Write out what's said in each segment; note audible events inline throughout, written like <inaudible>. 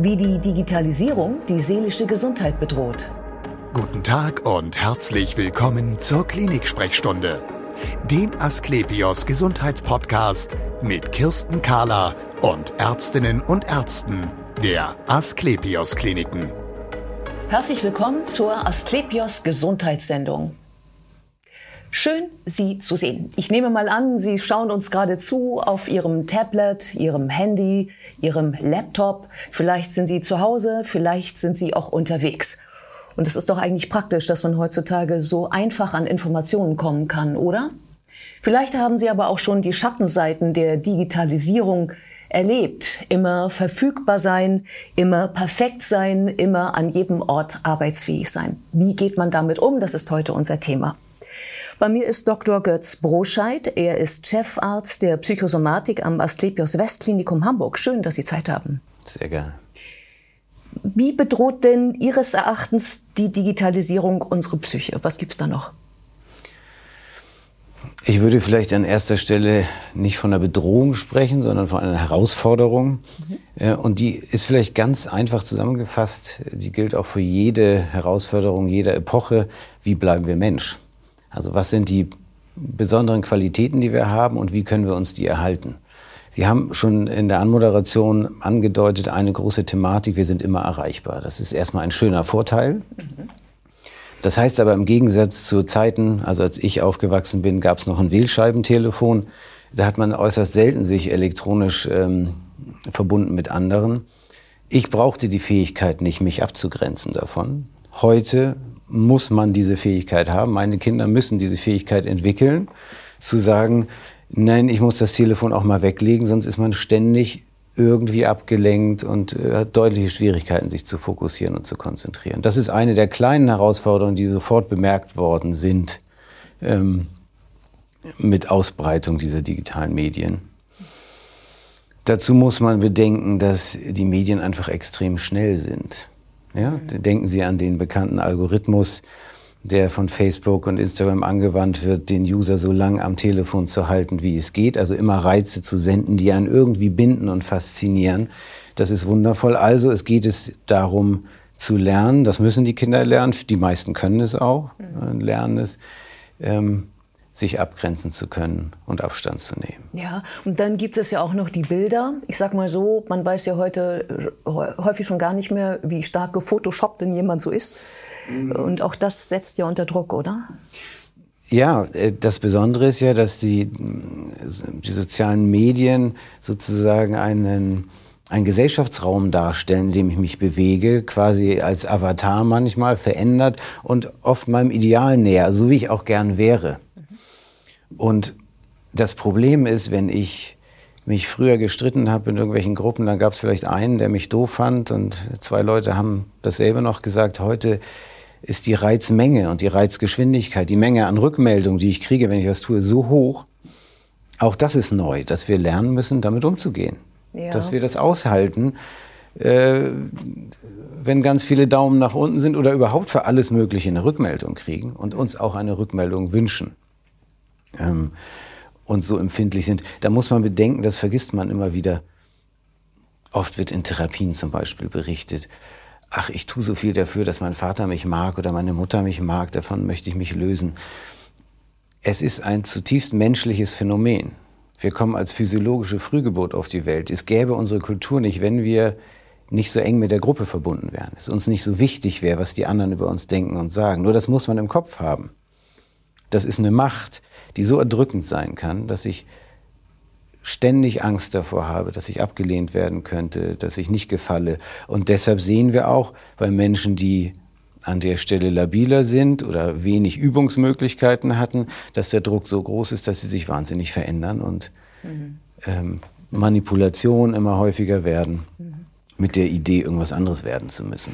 wie die Digitalisierung die seelische Gesundheit bedroht. Guten Tag und herzlich willkommen zur Klinik-Sprechstunde, dem Asklepios Gesundheitspodcast mit Kirsten Kahler und Ärztinnen und Ärzten der Asklepios Kliniken. Herzlich willkommen zur Asklepios Gesundheitssendung. Schön, Sie zu sehen. Ich nehme mal an, Sie schauen uns gerade zu auf Ihrem Tablet, Ihrem Handy, Ihrem Laptop. Vielleicht sind Sie zu Hause, vielleicht sind Sie auch unterwegs. Und es ist doch eigentlich praktisch, dass man heutzutage so einfach an Informationen kommen kann, oder? Vielleicht haben Sie aber auch schon die Schattenseiten der Digitalisierung erlebt. Immer verfügbar sein, immer perfekt sein, immer an jedem Ort arbeitsfähig sein. Wie geht man damit um? Das ist heute unser Thema. Bei mir ist Dr. Götz Broscheid. Er ist Chefarzt der Psychosomatik am Asklepios Westklinikum Hamburg. Schön, dass Sie Zeit haben. Sehr gerne. Wie bedroht denn Ihres Erachtens die Digitalisierung unsere Psyche? Was gibt's da noch? Ich würde vielleicht an erster Stelle nicht von einer Bedrohung sprechen, sondern von einer Herausforderung. Mhm. Und die ist vielleicht ganz einfach zusammengefasst. Die gilt auch für jede Herausforderung jeder Epoche. Wie bleiben wir Mensch? Also was sind die besonderen Qualitäten, die wir haben und wie können wir uns die erhalten? Sie haben schon in der Anmoderation angedeutet, eine große Thematik, wir sind immer erreichbar. Das ist erstmal ein schöner Vorteil. Das heißt aber im Gegensatz zu Zeiten, also als ich aufgewachsen bin, gab es noch ein Wählscheibentelefon. Da hat man äußerst selten sich elektronisch ähm, verbunden mit anderen. Ich brauchte die Fähigkeit nicht, mich abzugrenzen davon. Heute muss man diese Fähigkeit haben. Meine Kinder müssen diese Fähigkeit entwickeln, zu sagen, nein, ich muss das Telefon auch mal weglegen, sonst ist man ständig irgendwie abgelenkt und äh, hat deutliche Schwierigkeiten, sich zu fokussieren und zu konzentrieren. Das ist eine der kleinen Herausforderungen, die sofort bemerkt worden sind ähm, mit Ausbreitung dieser digitalen Medien. Dazu muss man bedenken, dass die Medien einfach extrem schnell sind. Ja? Mhm. Denken Sie an den bekannten Algorithmus, der von Facebook und Instagram angewandt wird, den User so lang am Telefon zu halten, wie es geht. Also immer Reize zu senden, die einen irgendwie binden und faszinieren. Das ist wundervoll. Also es geht es darum zu lernen. Das müssen die Kinder lernen. Die meisten können es auch, mhm. lernen es. Ähm, sich abgrenzen zu können und Abstand zu nehmen. Ja, und dann gibt es ja auch noch die Bilder. Ich sag mal so, man weiß ja heute äh, häufig schon gar nicht mehr, wie stark gefotoshoppt denn jemand so ist. Mhm. Und auch das setzt ja unter Druck, oder? Ja, äh, das Besondere ist ja, dass die, die sozialen Medien sozusagen einen, einen Gesellschaftsraum darstellen, in dem ich mich bewege, quasi als Avatar manchmal verändert und oft meinem Ideal näher, so wie ich auch gern wäre. Und das Problem ist, wenn ich mich früher gestritten habe in irgendwelchen Gruppen, dann gab es vielleicht einen, der mich doof fand und zwei Leute haben dasselbe noch gesagt. Heute ist die Reizmenge und die Reizgeschwindigkeit, die Menge an Rückmeldungen, die ich kriege, wenn ich was tue, so hoch. Auch das ist neu, dass wir lernen müssen, damit umzugehen. Ja. Dass wir das aushalten, äh, wenn ganz viele Daumen nach unten sind oder überhaupt für alles Mögliche eine Rückmeldung kriegen und uns auch eine Rückmeldung wünschen ähm, und so empfindlich sind. Da muss man bedenken, das vergisst man immer wieder. Oft wird in Therapien zum Beispiel berichtet, ach, ich tue so viel dafür, dass mein Vater mich mag oder meine Mutter mich mag, davon möchte ich mich lösen. Es ist ein zutiefst menschliches Phänomen. Wir kommen als physiologische Frühgeburt auf die Welt. Es gäbe unsere Kultur nicht, wenn wir nicht so eng mit der Gruppe verbunden wären. Es uns nicht so wichtig wäre, was die anderen über uns denken und sagen. Nur das muss man im Kopf haben. Das ist eine Macht, die so erdrückend sein kann, dass ich ständig Angst davor habe, dass ich abgelehnt werden könnte, dass ich nicht gefalle. Und deshalb sehen wir auch bei Menschen, die an der Stelle labiler sind oder wenig Übungsmöglichkeiten hatten, dass der Druck so groß ist, dass sie sich wahnsinnig verändern und mhm. ähm, Manipulationen immer häufiger werden. Mhm mit der Idee, irgendwas anderes werden zu müssen.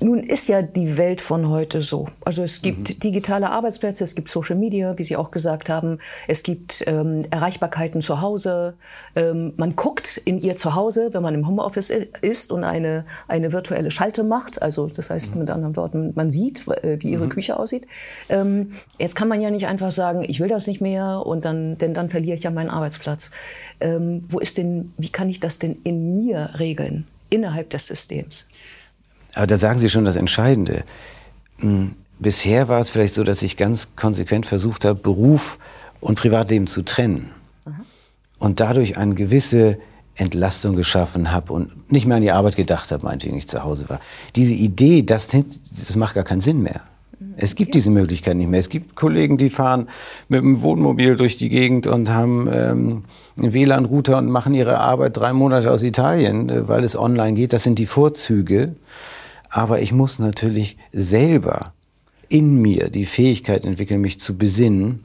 Nun ist ja die Welt von heute so. Also es gibt mhm. digitale Arbeitsplätze, es gibt Social Media, wie Sie auch gesagt haben, es gibt ähm, Erreichbarkeiten zu Hause. Ähm, man guckt in ihr Zuhause, wenn man im Homeoffice ist und eine, eine virtuelle Schalte macht. Also das heißt mhm. mit anderen Worten, man sieht, äh, wie ihre mhm. Küche aussieht. Ähm, jetzt kann man ja nicht einfach sagen, ich will das nicht mehr und dann, denn dann verliere ich ja meinen Arbeitsplatz. Ähm, wo ist denn, wie kann ich das denn in mir regeln? innerhalb des Systems. Aber da sagen Sie schon das Entscheidende. Hm, bisher war es vielleicht so, dass ich ganz konsequent versucht habe, Beruf und Privatleben zu trennen. Aha. Und dadurch eine gewisse Entlastung geschaffen habe und nicht mehr an die Arbeit gedacht habe, meinetwegen ich zu Hause war. Diese Idee, das, das macht gar keinen Sinn mehr. Es gibt diese Möglichkeit nicht mehr. Es gibt Kollegen, die fahren mit dem Wohnmobil durch die Gegend und haben ähm, einen WLAN-Router und machen ihre Arbeit drei Monate aus Italien, äh, weil es online geht. Das sind die Vorzüge. Aber ich muss natürlich selber in mir die Fähigkeit entwickeln, mich zu besinnen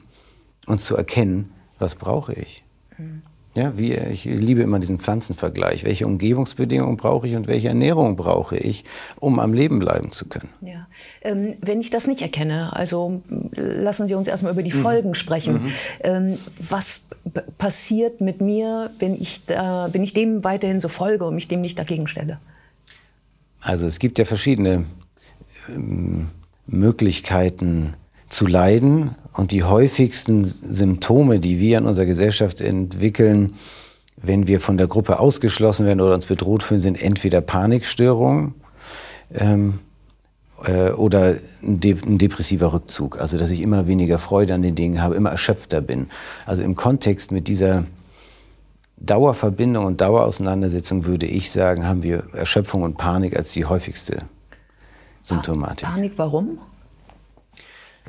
und zu erkennen, was brauche ich. Mhm. Ja, wie, ich liebe immer diesen Pflanzenvergleich. Welche Umgebungsbedingungen brauche ich und welche Ernährung brauche ich, um am Leben bleiben zu können? Ja. Ähm, wenn ich das nicht erkenne, also lassen Sie uns erstmal über die mhm. Folgen sprechen. Mhm. Ähm, was passiert mit mir, wenn ich, da, wenn ich dem weiterhin so folge und mich dem nicht dagegen stelle? Also es gibt ja verschiedene ähm, Möglichkeiten zu leiden und die häufigsten Symptome, die wir in unserer Gesellschaft entwickeln, wenn wir von der Gruppe ausgeschlossen werden oder uns bedroht fühlen, sind entweder Panikstörungen ähm, äh, oder ein, de ein, depressiver Rückzug. Also dass ich immer weniger Freude an den Dingen habe, immer erschöpfter bin. Also im Kontext mit dieser Dauerverbindung und Dauerauseinandersetzung würde ich sagen, haben wir Erschöpfung und Panik als die häufigste Symptomatik. Panik, warum?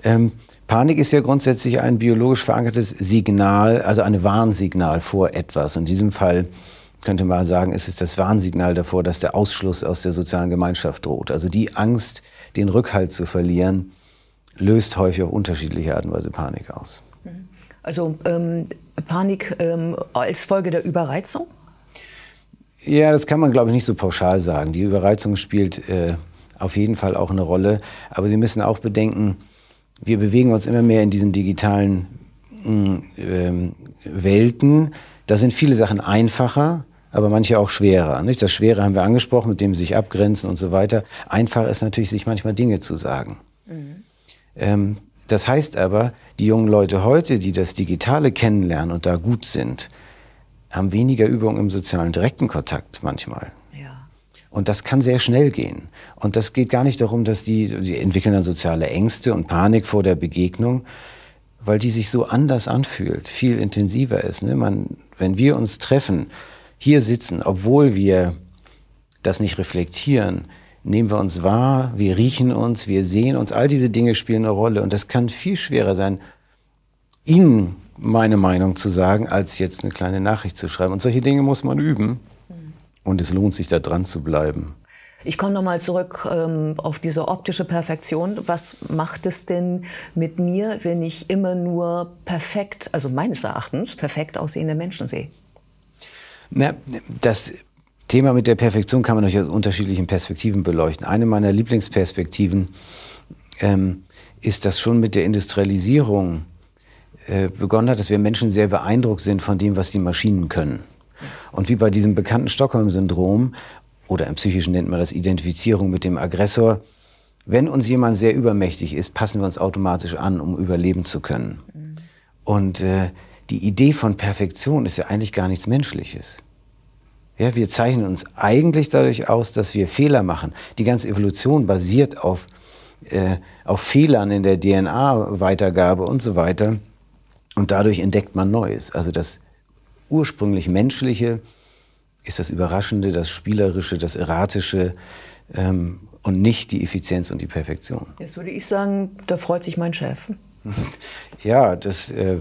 Ähm, Panik ist ja grundsätzlich ein biologisch verankertes Signal, also ein Warnsignal vor etwas. In diesem Fall könnte man sagen, ist es das Warnsignal davor, dass der Ausschluss aus der sozialen Gemeinschaft droht. Also die Angst, den Rückhalt zu verlieren, löst häufig auf unterschiedliche Art und Weise Panik aus. Mhm. Also ähm, Panik ähm, als Folge der Überreizung? Ja, das kann man, glaube ich, nicht so pauschal sagen. Die Überreizung spielt äh, auf jeden Fall auch eine Rolle. Aber Sie müssen auch bedenken, wir bewegen uns immer mehr in diesen digitalen äh, Welten. Da sind viele Sachen einfacher, aber manche auch schwerer. Nicht? Das Schwere haben wir angesprochen, mit dem sich abgrenzen und so weiter. Einfach ist natürlich, sich manchmal Dinge zu sagen. Mhm. Ähm, das heißt aber, die jungen Leute heute, die das Digitale kennenlernen und da gut sind, haben weniger Übung im sozialen direkten Kontakt manchmal. Und das kann sehr schnell gehen. Und das geht gar nicht darum, dass die, die entwickeln dann soziale Ängste und Panik vor der Begegnung, weil die sich so anders anfühlt, viel intensiver ist. Ne? Man, wenn wir uns treffen, hier sitzen, obwohl wir das nicht reflektieren, nehmen wir uns wahr, wir riechen uns, wir sehen uns, all diese Dinge spielen eine Rolle. Und das kann viel schwerer sein, Ihnen meine Meinung zu sagen, als jetzt eine kleine Nachricht zu schreiben. Und solche Dinge muss man üben. Und es lohnt sich, da dran zu bleiben. Ich komme nochmal zurück ähm, auf diese optische Perfektion. Was macht es denn mit mir, wenn ich immer nur perfekt, also meines Erachtens, perfekt aussehende Menschen sehe? Na, das Thema mit der Perfektion kann man durch aus unterschiedlichen Perspektiven beleuchten. Eine meiner Lieblingsperspektiven ähm, ist, dass schon mit der Industrialisierung äh, begonnen hat, dass wir Menschen sehr beeindruckt sind von dem, was die Maschinen können. Und wie bei diesem bekannten Stockholm-Syndrom, oder im Psychischen nennt man das Identifizierung mit dem Aggressor, wenn uns jemand sehr übermächtig ist, passen wir uns automatisch an, um überleben zu können. Mhm. Und äh, die Idee von Perfektion ist ja eigentlich gar nichts Menschliches. Ja, wir zeichnen uns eigentlich dadurch aus, dass wir Fehler machen. Die ganze Evolution basiert auf, äh, auf Fehlern in der DNA-Weitergabe und so weiter. Und dadurch entdeckt man Neues. Also das ursprünglich Menschliche ist das Überraschende, das Spielerische, das Erratische ähm, und nicht die Effizienz und die Perfektion. Jetzt würde ich sagen, da freut sich mein Chef. <laughs> Ja, das, äh,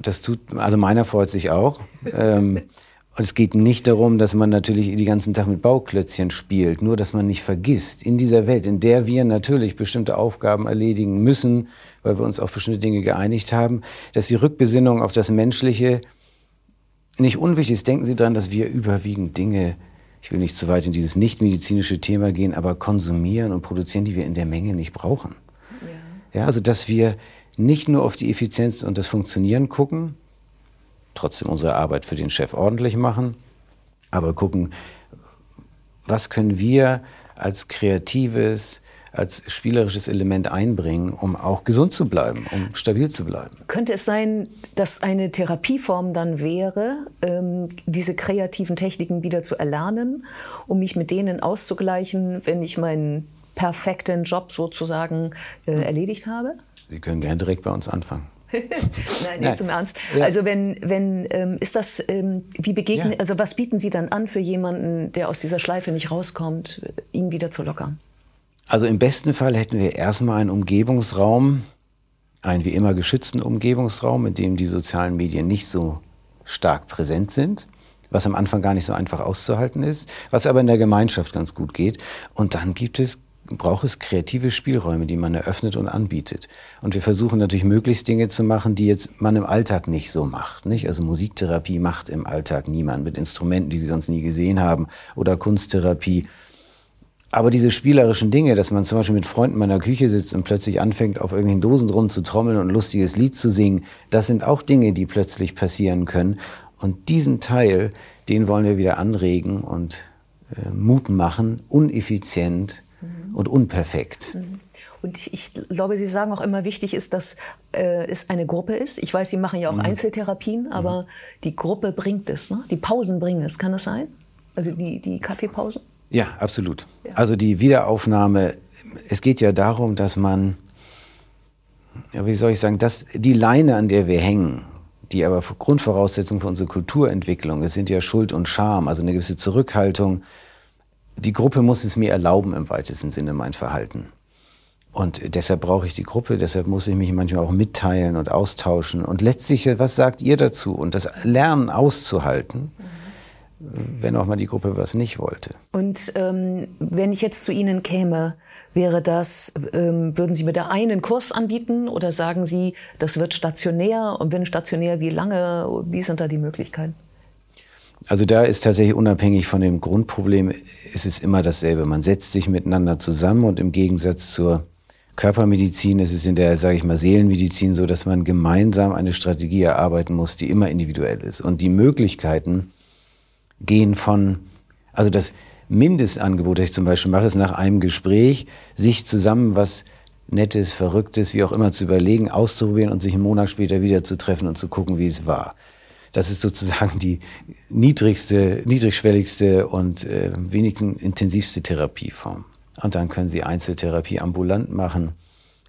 das tut, also meiner freut sich auch. ähm, <laughs> und es geht nicht darum, dass man natürlich den ganzen Tag mit Bauklötzchen spielt, nur dass man nicht vergisst, in dieser Welt, in der wir natürlich bestimmte Aufgaben erledigen müssen, weil wir uns auf bestimmte Dinge geeinigt haben, dass die Rückbesinnung auf das Menschliche nicht unwichtig ist, denken Sie daran, dass wir überwiegend Dinge, ich will nicht zu weit in dieses nicht-medizinische Thema gehen, aber konsumieren und produzieren, die wir in der Menge nicht brauchen. Ja. ja, also dass wir nicht nur auf die Effizienz und das Funktionieren gucken, trotzdem unsere Arbeit für den Chef ordentlich machen, aber gucken, was können wir als kreatives, als spielerisches Element einbringen, um auch gesund zu bleiben, um stabil zu bleiben. Könnte es sein, dass eine Therapieform dann wäre, ähm, diese kreativen Techniken wieder zu erlernen, um mich mit denen auszugleichen, wenn ich meinen perfekten Job sozusagen äh, erledigt habe? Sie können gerne direkt bei uns anfangen. <laughs> Nein, nicht zum Ernst. Ja. Also wenn, wenn ähm, ist das, ähm, wie begegnen, ja. also was bieten Sie dann an für jemanden, der aus dieser Schleife nicht rauskommt, ihn wieder zu lockern? Also im besten Fall hätten wir erstmal einen Umgebungsraum, einen wie immer geschützten Umgebungsraum, in dem die sozialen Medien nicht so stark präsent sind, was am Anfang gar nicht so einfach auszuhalten ist, was aber in der Gemeinschaft ganz gut geht. Und dann gibt es braucht es kreative Spielräume, die man eröffnet und anbietet. Und wir versuchen natürlich möglichst Dinge zu machen, die jetzt man im Alltag nicht so macht. Nicht? Also Musiktherapie macht im Alltag niemand mit Instrumenten, die sie sonst nie gesehen haben, oder Kunsttherapie. Aber diese spielerischen Dinge, dass man zum Beispiel mit Freunden in meiner Küche sitzt und plötzlich anfängt, auf irgendwelchen Dosen drum zu trommeln und ein lustiges Lied zu singen, das sind auch Dinge, die plötzlich passieren können. Und diesen Teil, den wollen wir wieder anregen und äh, Mut machen, uneffizient und unperfekt. Mhm. Und ich glaube, Sie sagen auch immer, wichtig ist, dass äh, es eine Gruppe ist. Ich weiß, Sie machen ja auch mhm. Einzeltherapien, aber mhm. die Gruppe bringt es. Ne? Die Pausen bringen es. Kann das sein? Also die, die Kaffeepausen? Ja, absolut. Ja. Also die Wiederaufnahme, es geht ja darum, dass man, ja, wie soll ich sagen, dass die Leine, an der wir hängen, die aber Grundvoraussetzung für unsere Kulturentwicklung ist, sind ja Schuld und Scham, also eine gewisse Zurückhaltung, die Gruppe muss es mir erlauben im weitesten Sinne mein Verhalten. Und deshalb brauche ich die Gruppe, deshalb muss ich mich manchmal auch mitteilen und austauschen. Und letztlich, was sagt ihr dazu? Und das Lernen auszuhalten, wenn auch mal die Gruppe was nicht wollte. Und ähm, wenn ich jetzt zu Ihnen käme, wäre das, ähm, würden Sie mir da einen Kurs anbieten oder sagen Sie, das wird stationär? Und wenn stationär, wie lange? Wie sind da die Möglichkeiten? Also da ist tatsächlich unabhängig von dem Grundproblem, ist es immer dasselbe. Man setzt sich miteinander zusammen und im Gegensatz zur Körpermedizin ist es in der, sage ich mal, Seelenmedizin so, dass man gemeinsam eine Strategie erarbeiten muss, die immer individuell ist. Und die Möglichkeiten gehen von, also das Mindestangebot, das ich zum Beispiel mache, ist nach einem Gespräch, sich zusammen was Nettes, Verrücktes, wie auch immer zu überlegen, auszuprobieren und sich einen Monat später wieder zu treffen und zu gucken, wie es war. Das ist sozusagen die niedrigste, niedrigschwelligste und äh, wenigsten intensivste Therapieform. Und dann können Sie Einzeltherapie ambulant machen.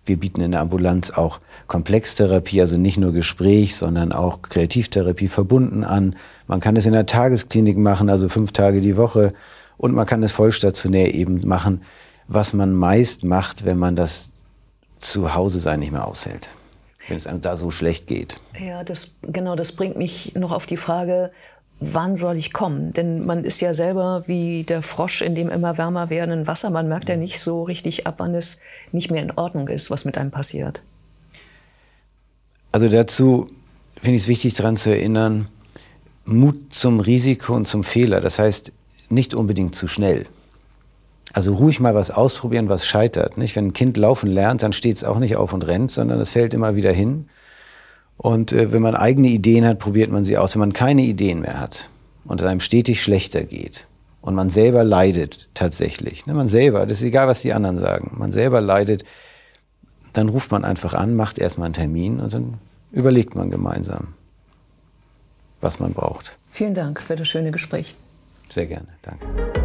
Wir bieten in der Ambulanz auch Komplextherapie, also nicht nur Gespräch, sondern auch Kreativtherapie verbunden an. Man kann es in der Tagesklinik machen, also fünf Tage die Woche. Und man kann es vollstationär eben machen, was man meist macht, wenn man das zu Hause sein nicht mehr aushält wenn es einem da so schlecht geht. Ja, das, genau, das bringt mich noch auf die Frage, wann soll ich kommen? Denn man ist ja selber wie der Frosch in dem immer wärmer werdenden Wasser. Man merkt ja nicht so richtig ab, wann es nicht mehr in Ordnung ist, was mit einem passiert. Also dazu finde ich es wichtig, daran zu erinnern, Mut zum Risiko und zum Fehler. Das heißt, nicht unbedingt zu schnell. Also ruhig mal was ausprobieren, was scheitert. Nicht? Wenn ein Kind laufen lernt, dann steht es auch nicht auf und rennt, sondern es fällt immer wieder hin. Und äh, wenn man eigene Ideen hat, probiert man sie aus. Wenn man keine Ideen mehr hat und es einem stetig schlechter geht und man selber leidet tatsächlich, ne? man selber, das ist egal, was die anderen sagen, man selber leidet, dann ruft man einfach an, macht erstmal einen Termin und dann überlegt man gemeinsam, was man braucht. Vielen Dank für das schöne Gespräch. Sehr gerne, danke.